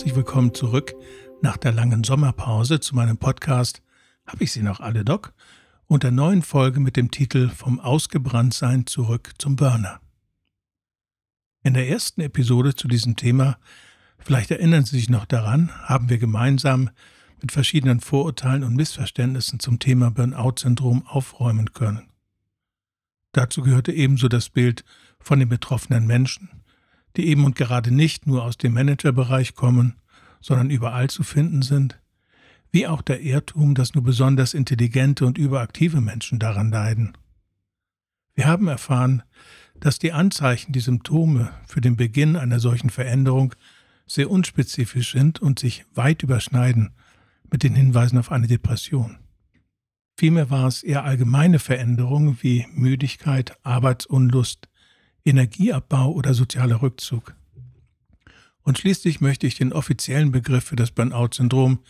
Herzlich willkommen zurück nach der langen Sommerpause zu meinem Podcast Hab ich sie noch alle, Doc? und der neuen Folge mit dem Titel Vom Ausgebranntsein zurück zum Burner. In der ersten Episode zu diesem Thema, vielleicht erinnern Sie sich noch daran, haben wir gemeinsam mit verschiedenen Vorurteilen und Missverständnissen zum Thema Burnout-Syndrom aufräumen können. Dazu gehörte ebenso das Bild von den betroffenen Menschen, die eben und gerade nicht nur aus dem Managerbereich kommen, sondern überall zu finden sind, wie auch der Irrtum, dass nur besonders intelligente und überaktive Menschen daran leiden. Wir haben erfahren, dass die Anzeichen, die Symptome für den Beginn einer solchen Veränderung sehr unspezifisch sind und sich weit überschneiden mit den Hinweisen auf eine Depression. Vielmehr war es eher allgemeine Veränderungen wie Müdigkeit, Arbeitsunlust, Energieabbau oder sozialer Rückzug. Und schließlich möchte ich den offiziellen Begriff für das Burnout-Syndrom,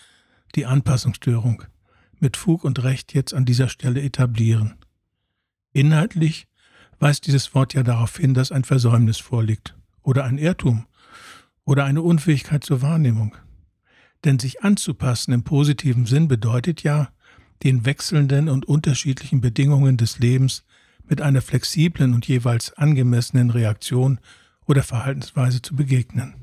die Anpassungsstörung, mit Fug und Recht jetzt an dieser Stelle etablieren. Inhaltlich weist dieses Wort ja darauf hin, dass ein Versäumnis vorliegt oder ein Irrtum oder eine Unfähigkeit zur Wahrnehmung. Denn sich anzupassen im positiven Sinn bedeutet ja, den wechselnden und unterschiedlichen Bedingungen des Lebens mit einer flexiblen und jeweils angemessenen Reaktion oder Verhaltensweise zu begegnen.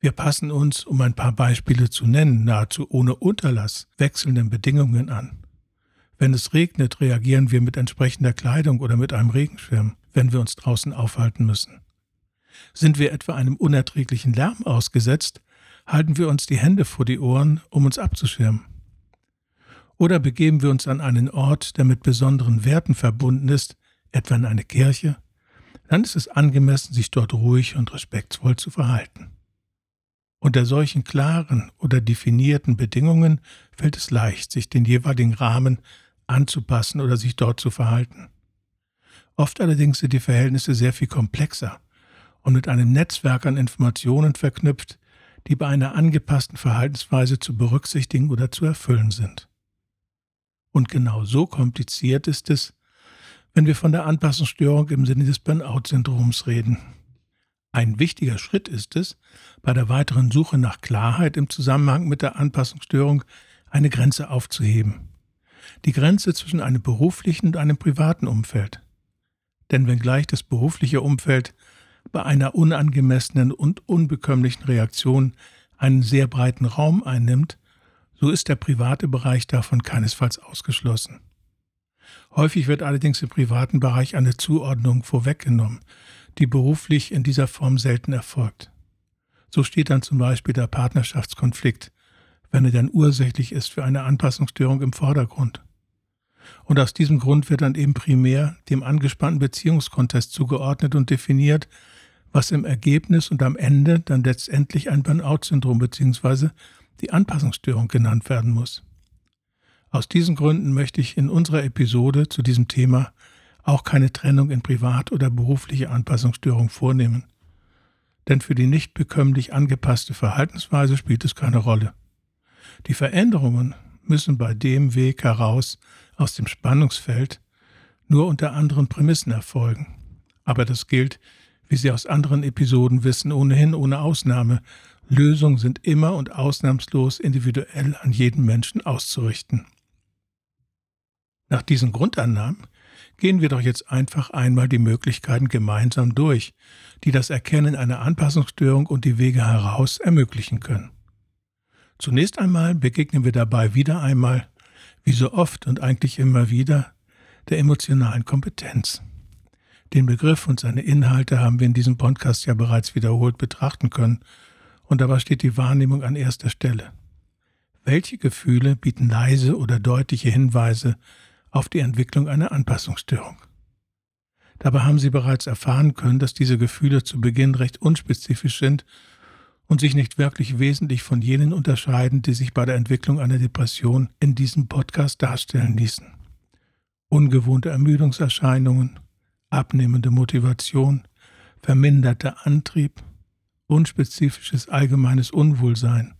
Wir passen uns, um ein paar Beispiele zu nennen, nahezu ohne Unterlass wechselnden Bedingungen an. Wenn es regnet, reagieren wir mit entsprechender Kleidung oder mit einem Regenschirm, wenn wir uns draußen aufhalten müssen. Sind wir etwa einem unerträglichen Lärm ausgesetzt, halten wir uns die Hände vor die Ohren, um uns abzuschirmen. Oder begeben wir uns an einen Ort, der mit besonderen Werten verbunden ist, etwa in eine Kirche, dann ist es angemessen, sich dort ruhig und respektvoll zu verhalten. Unter solchen klaren oder definierten Bedingungen fällt es leicht, sich den jeweiligen Rahmen anzupassen oder sich dort zu verhalten. Oft allerdings sind die Verhältnisse sehr viel komplexer und mit einem Netzwerk an Informationen verknüpft, die bei einer angepassten Verhaltensweise zu berücksichtigen oder zu erfüllen sind. Und genau so kompliziert ist es, wenn wir von der Anpassungsstörung im Sinne des Burnout-Syndroms reden. Ein wichtiger Schritt ist es, bei der weiteren Suche nach Klarheit im Zusammenhang mit der Anpassungsstörung eine Grenze aufzuheben. Die Grenze zwischen einem beruflichen und einem privaten Umfeld. Denn wenngleich das berufliche Umfeld bei einer unangemessenen und unbekömmlichen Reaktion einen sehr breiten Raum einnimmt, so ist der private Bereich davon keinesfalls ausgeschlossen. Häufig wird allerdings im privaten Bereich eine Zuordnung vorweggenommen, die beruflich in dieser Form selten erfolgt. So steht dann zum Beispiel der Partnerschaftskonflikt, wenn er dann ursächlich ist für eine Anpassungsstörung im Vordergrund. Und aus diesem Grund wird dann eben primär dem angespannten Beziehungskontext zugeordnet und definiert, was im Ergebnis und am Ende dann letztendlich ein Burnout-Syndrom bzw die Anpassungsstörung genannt werden muss. Aus diesen Gründen möchte ich in unserer Episode zu diesem Thema auch keine Trennung in privat- oder berufliche Anpassungsstörung vornehmen. Denn für die nicht bekömmlich angepasste Verhaltensweise spielt es keine Rolle. Die Veränderungen müssen bei dem Weg heraus aus dem Spannungsfeld nur unter anderen Prämissen erfolgen. Aber das gilt, wie Sie aus anderen Episoden wissen, ohnehin ohne Ausnahme Lösungen sind immer und ausnahmslos individuell an jeden Menschen auszurichten. Nach diesen Grundannahmen gehen wir doch jetzt einfach einmal die Möglichkeiten gemeinsam durch, die das Erkennen einer Anpassungsstörung und die Wege heraus ermöglichen können. Zunächst einmal begegnen wir dabei wieder einmal, wie so oft und eigentlich immer wieder, der emotionalen Kompetenz. Den Begriff und seine Inhalte haben wir in diesem Podcast ja bereits wiederholt betrachten können und dabei steht die Wahrnehmung an erster Stelle. Welche Gefühle bieten leise oder deutliche Hinweise auf die Entwicklung einer Anpassungsstörung? Dabei haben Sie bereits erfahren können, dass diese Gefühle zu Beginn recht unspezifisch sind und sich nicht wirklich wesentlich von jenen unterscheiden, die sich bei der Entwicklung einer Depression in diesem Podcast darstellen ließen. Ungewohnte Ermüdungserscheinungen, abnehmende Motivation, verminderter Antrieb, unspezifisches allgemeines Unwohlsein,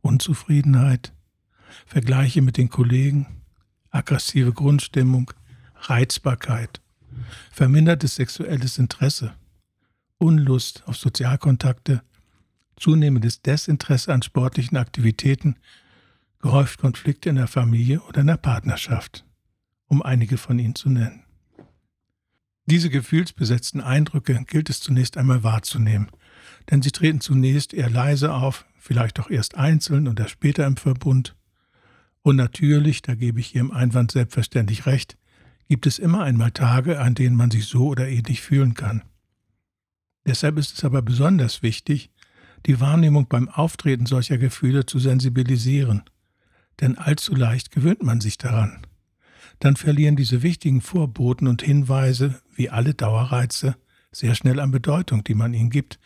Unzufriedenheit, Vergleiche mit den Kollegen, aggressive Grundstimmung, Reizbarkeit, vermindertes sexuelles Interesse, Unlust auf Sozialkontakte, zunehmendes Desinteresse an sportlichen Aktivitäten, gehäuft Konflikte in der Familie oder in der Partnerschaft, um einige von ihnen zu nennen. Diese gefühlsbesetzten Eindrücke gilt es zunächst einmal wahrzunehmen, denn sie treten zunächst eher leise auf, vielleicht auch erst einzeln oder später im Verbund. Und natürlich, da gebe ich Ihrem Einwand selbstverständlich recht, gibt es immer einmal Tage, an denen man sich so oder ähnlich fühlen kann. Deshalb ist es aber besonders wichtig, die Wahrnehmung beim Auftreten solcher Gefühle zu sensibilisieren, denn allzu leicht gewöhnt man sich daran dann verlieren diese wichtigen Vorboten und Hinweise, wie alle Dauerreize, sehr schnell an Bedeutung, die man ihnen gibt,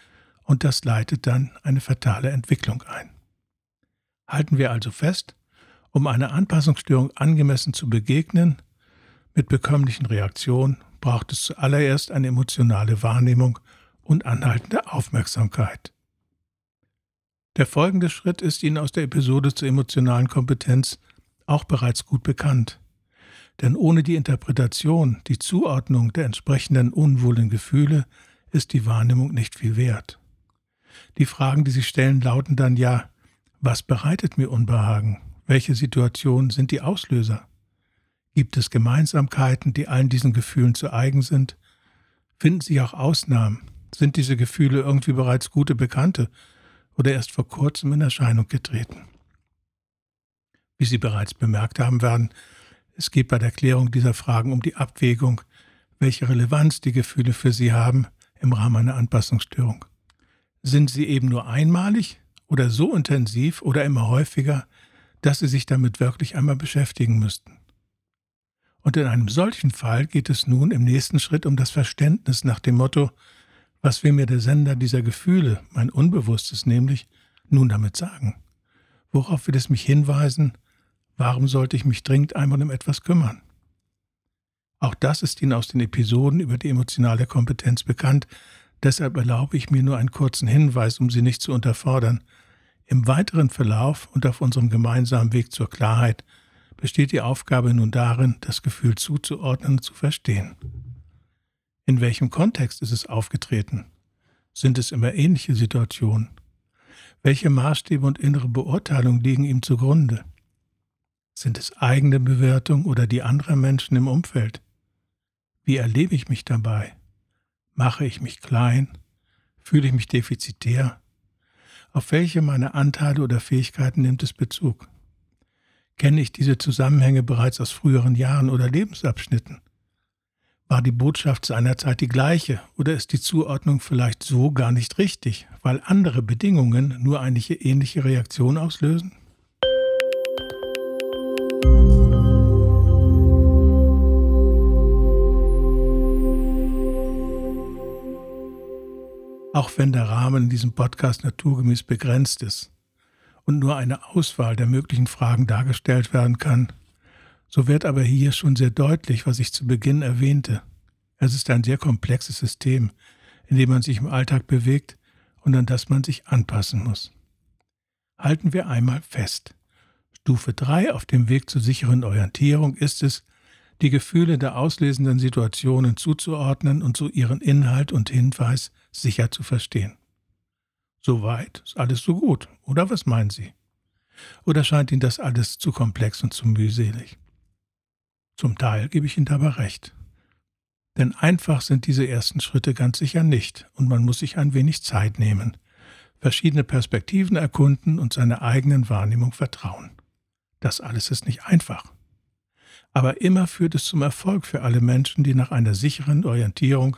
und das leitet dann eine fatale Entwicklung ein. Halten wir also fest, um einer Anpassungsstörung angemessen zu begegnen, mit bekömmlichen Reaktionen braucht es zuallererst eine emotionale Wahrnehmung und anhaltende Aufmerksamkeit. Der folgende Schritt ist Ihnen aus der Episode zur emotionalen Kompetenz auch bereits gut bekannt. Denn ohne die Interpretation, die Zuordnung der entsprechenden unwohlen Gefühle ist die Wahrnehmung nicht viel wert. Die Fragen, die sich stellen, lauten dann ja, was bereitet mir Unbehagen? Welche Situationen sind die Auslöser? Gibt es Gemeinsamkeiten, die allen diesen Gefühlen zu eigen sind? Finden sich auch Ausnahmen? Sind diese Gefühle irgendwie bereits gute Bekannte oder erst vor kurzem in Erscheinung getreten? Wie Sie bereits bemerkt haben werden, es geht bei der Klärung dieser Fragen um die Abwägung, welche Relevanz die Gefühle für Sie haben im Rahmen einer Anpassungsstörung. Sind sie eben nur einmalig oder so intensiv oder immer häufiger, dass Sie sich damit wirklich einmal beschäftigen müssten? Und in einem solchen Fall geht es nun im nächsten Schritt um das Verständnis nach dem Motto, was will mir der Sender dieser Gefühle, mein Unbewusstes nämlich, nun damit sagen? Worauf will es mich hinweisen Warum sollte ich mich dringend einmal um etwas kümmern? Auch das ist Ihnen aus den Episoden über die emotionale Kompetenz bekannt, deshalb erlaube ich mir nur einen kurzen Hinweis, um Sie nicht zu unterfordern. Im weiteren Verlauf und auf unserem gemeinsamen Weg zur Klarheit besteht die Aufgabe nun darin, das Gefühl zuzuordnen und zu verstehen. In welchem Kontext ist es aufgetreten? Sind es immer ähnliche Situationen? Welche Maßstäbe und innere Beurteilung liegen ihm zugrunde? Sind es eigene Bewertung oder die anderer Menschen im Umfeld? Wie erlebe ich mich dabei? Mache ich mich klein? Fühle ich mich defizitär? Auf welche meiner Anteile oder Fähigkeiten nimmt es Bezug? Kenne ich diese Zusammenhänge bereits aus früheren Jahren oder Lebensabschnitten? War die Botschaft seinerzeit die gleiche oder ist die Zuordnung vielleicht so gar nicht richtig, weil andere Bedingungen nur eine ähnliche Reaktion auslösen? Auch wenn der Rahmen in diesem Podcast naturgemäß begrenzt ist und nur eine Auswahl der möglichen Fragen dargestellt werden kann, so wird aber hier schon sehr deutlich, was ich zu Beginn erwähnte. Es ist ein sehr komplexes System, in dem man sich im Alltag bewegt und an das man sich anpassen muss. Halten wir einmal fest. Stufe 3 auf dem Weg zur sicheren Orientierung ist es, die Gefühle der auslesenden Situationen zuzuordnen und so ihren Inhalt und Hinweis sicher zu verstehen. Soweit ist alles so gut, oder was meinen Sie? Oder scheint Ihnen das alles zu komplex und zu mühselig? Zum Teil gebe ich Ihnen dabei recht. Denn einfach sind diese ersten Schritte ganz sicher nicht, und man muss sich ein wenig Zeit nehmen, verschiedene Perspektiven erkunden und seiner eigenen Wahrnehmung vertrauen. Das alles ist nicht einfach aber immer führt es zum Erfolg für alle Menschen, die nach einer sicheren Orientierung,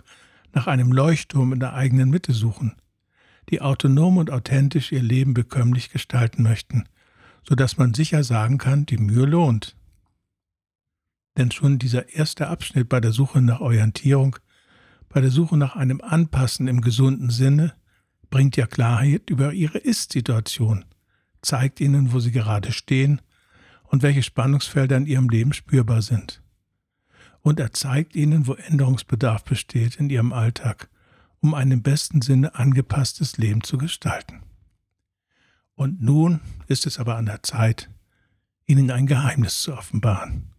nach einem Leuchtturm in der eigenen Mitte suchen, die autonom und authentisch ihr Leben bekömmlich gestalten möchten, so dass man sicher sagen kann, die Mühe lohnt. Denn schon dieser erste Abschnitt bei der Suche nach Orientierung, bei der Suche nach einem Anpassen im gesunden Sinne, bringt ja Klarheit über ihre Ist-Situation, zeigt ihnen, wo sie gerade stehen und welche Spannungsfelder in ihrem Leben spürbar sind. Und er zeigt ihnen, wo Änderungsbedarf besteht in ihrem Alltag, um ein im besten Sinne angepasstes Leben zu gestalten. Und nun ist es aber an der Zeit, ihnen ein Geheimnis zu offenbaren,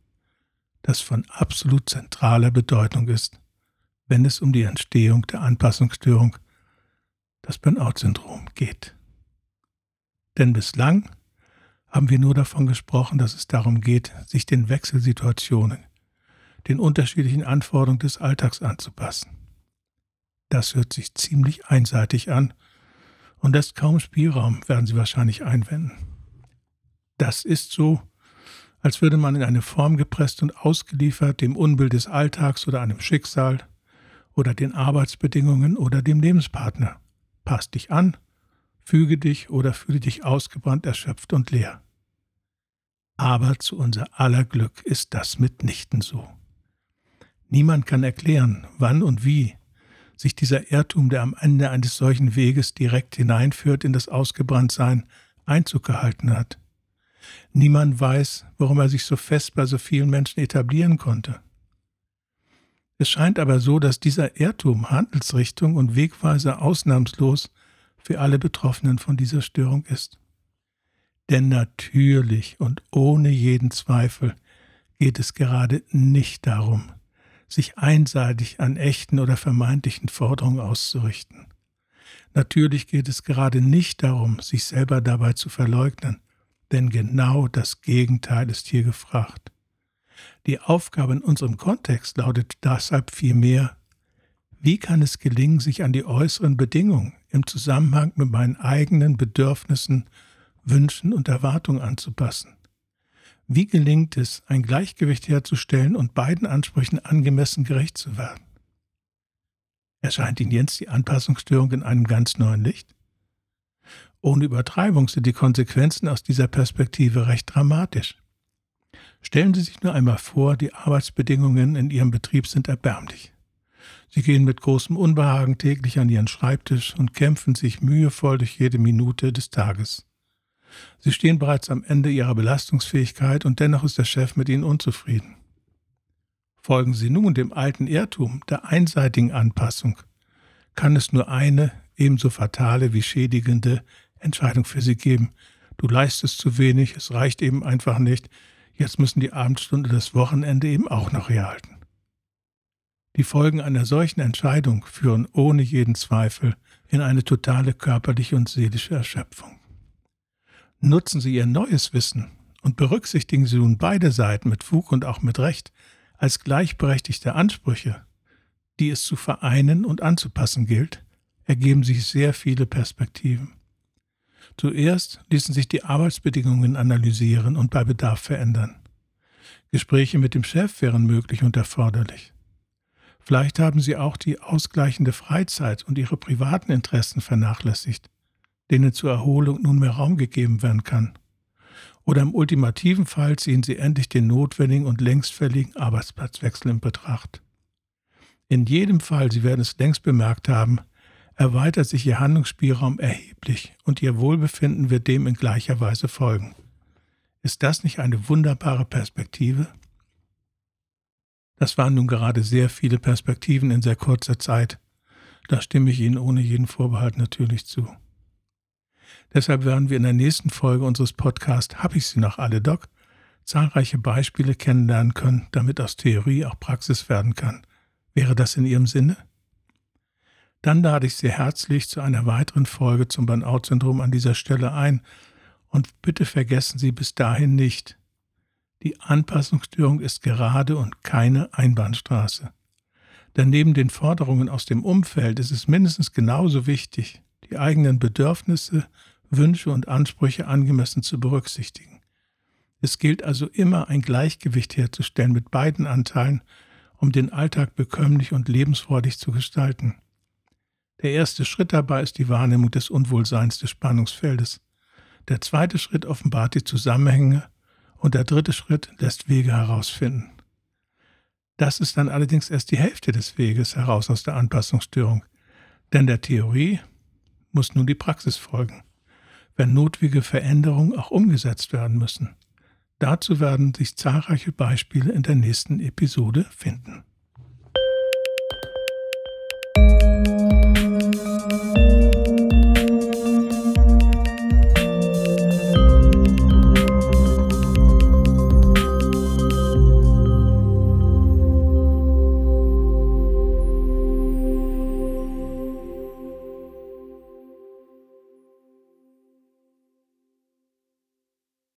das von absolut zentraler Bedeutung ist, wenn es um die Entstehung der Anpassungsstörung, das Burnout-Syndrom, geht. Denn bislang haben wir nur davon gesprochen, dass es darum geht, sich den Wechselsituationen, den unterschiedlichen Anforderungen des Alltags anzupassen. Das hört sich ziemlich einseitig an und lässt kaum Spielraum, werden Sie wahrscheinlich einwenden. Das ist so, als würde man in eine Form gepresst und ausgeliefert dem Unbild des Alltags oder einem Schicksal oder den Arbeitsbedingungen oder dem Lebenspartner. Pass dich an, füge dich oder fühle dich ausgebrannt, erschöpft und leer. Aber zu unser aller Glück ist das mitnichten so. Niemand kann erklären, wann und wie sich dieser Irrtum, der am Ende eines solchen Weges direkt hineinführt in das Ausgebranntsein, Einzug gehalten hat. Niemand weiß, warum er sich so fest bei so vielen Menschen etablieren konnte. Es scheint aber so, dass dieser Irrtum Handelsrichtung und Wegweiser ausnahmslos für alle Betroffenen von dieser Störung ist. Denn natürlich und ohne jeden Zweifel geht es gerade nicht darum, sich einseitig an echten oder vermeintlichen Forderungen auszurichten. Natürlich geht es gerade nicht darum, sich selber dabei zu verleugnen, denn genau das Gegenteil ist hier gefragt. Die Aufgabe in unserem Kontext lautet deshalb vielmehr, wie kann es gelingen, sich an die äußeren Bedingungen im Zusammenhang mit meinen eigenen Bedürfnissen, Wünschen und Erwartungen anzupassen? Wie gelingt es, ein Gleichgewicht herzustellen und beiden Ansprüchen angemessen gerecht zu werden? Erscheint Ihnen jetzt die Anpassungsstörung in einem ganz neuen Licht? Ohne Übertreibung sind die Konsequenzen aus dieser Perspektive recht dramatisch. Stellen Sie sich nur einmal vor, die Arbeitsbedingungen in Ihrem Betrieb sind erbärmlich. Sie gehen mit großem Unbehagen täglich an Ihren Schreibtisch und kämpfen sich mühevoll durch jede Minute des Tages. Sie stehen bereits am Ende Ihrer Belastungsfähigkeit und dennoch ist der Chef mit Ihnen unzufrieden. Folgen Sie nun dem alten Irrtum der einseitigen Anpassung, kann es nur eine, ebenso fatale wie schädigende Entscheidung für Sie geben. Du leistest zu wenig, es reicht eben einfach nicht, jetzt müssen die Abendstunde das Wochenende eben auch noch herhalten. Die Folgen einer solchen Entscheidung führen ohne jeden Zweifel in eine totale körperliche und seelische Erschöpfung. Nutzen Sie Ihr neues Wissen und berücksichtigen Sie nun beide Seiten mit Fug und auch mit Recht als gleichberechtigte Ansprüche, die es zu vereinen und anzupassen gilt, ergeben sich sehr viele Perspektiven. Zuerst ließen sich die Arbeitsbedingungen analysieren und bei Bedarf verändern. Gespräche mit dem Chef wären möglich und erforderlich. Vielleicht haben Sie auch die ausgleichende Freizeit und Ihre privaten Interessen vernachlässigt, denen zur Erholung nunmehr Raum gegeben werden kann. Oder im ultimativen Fall ziehen Sie endlich den notwendigen und längstfälligen Arbeitsplatzwechsel in Betracht. In jedem Fall, Sie werden es längst bemerkt haben, erweitert sich Ihr Handlungsspielraum erheblich und Ihr Wohlbefinden wird dem in gleicher Weise folgen. Ist das nicht eine wunderbare Perspektive? Das waren nun gerade sehr viele Perspektiven in sehr kurzer Zeit. Da stimme ich Ihnen ohne jeden Vorbehalt natürlich zu. Deshalb werden wir in der nächsten Folge unseres Podcasts Hab ich sie noch alle, Doc? zahlreiche Beispiele kennenlernen können, damit aus Theorie auch Praxis werden kann. Wäre das in Ihrem Sinne? Dann lade ich Sie herzlich zu einer weiteren Folge zum Burnout-Syndrom an dieser Stelle ein und bitte vergessen Sie bis dahin nicht, die Anpassungsstörung ist gerade und keine Einbahnstraße. Denn neben den Forderungen aus dem Umfeld ist es mindestens genauso wichtig, die eigenen Bedürfnisse, Wünsche und Ansprüche angemessen zu berücksichtigen. Es gilt also immer ein Gleichgewicht herzustellen mit beiden Anteilen, um den Alltag bekömmlich und lebensfreudig zu gestalten. Der erste Schritt dabei ist die Wahrnehmung des Unwohlseins des Spannungsfeldes. Der zweite Schritt offenbart die Zusammenhänge und der dritte Schritt lässt Wege herausfinden. Das ist dann allerdings erst die Hälfte des Weges heraus aus der Anpassungsstörung, denn der Theorie muss nun die Praxis folgen, wenn notwendige Veränderungen auch umgesetzt werden müssen. Dazu werden sich zahlreiche Beispiele in der nächsten Episode finden.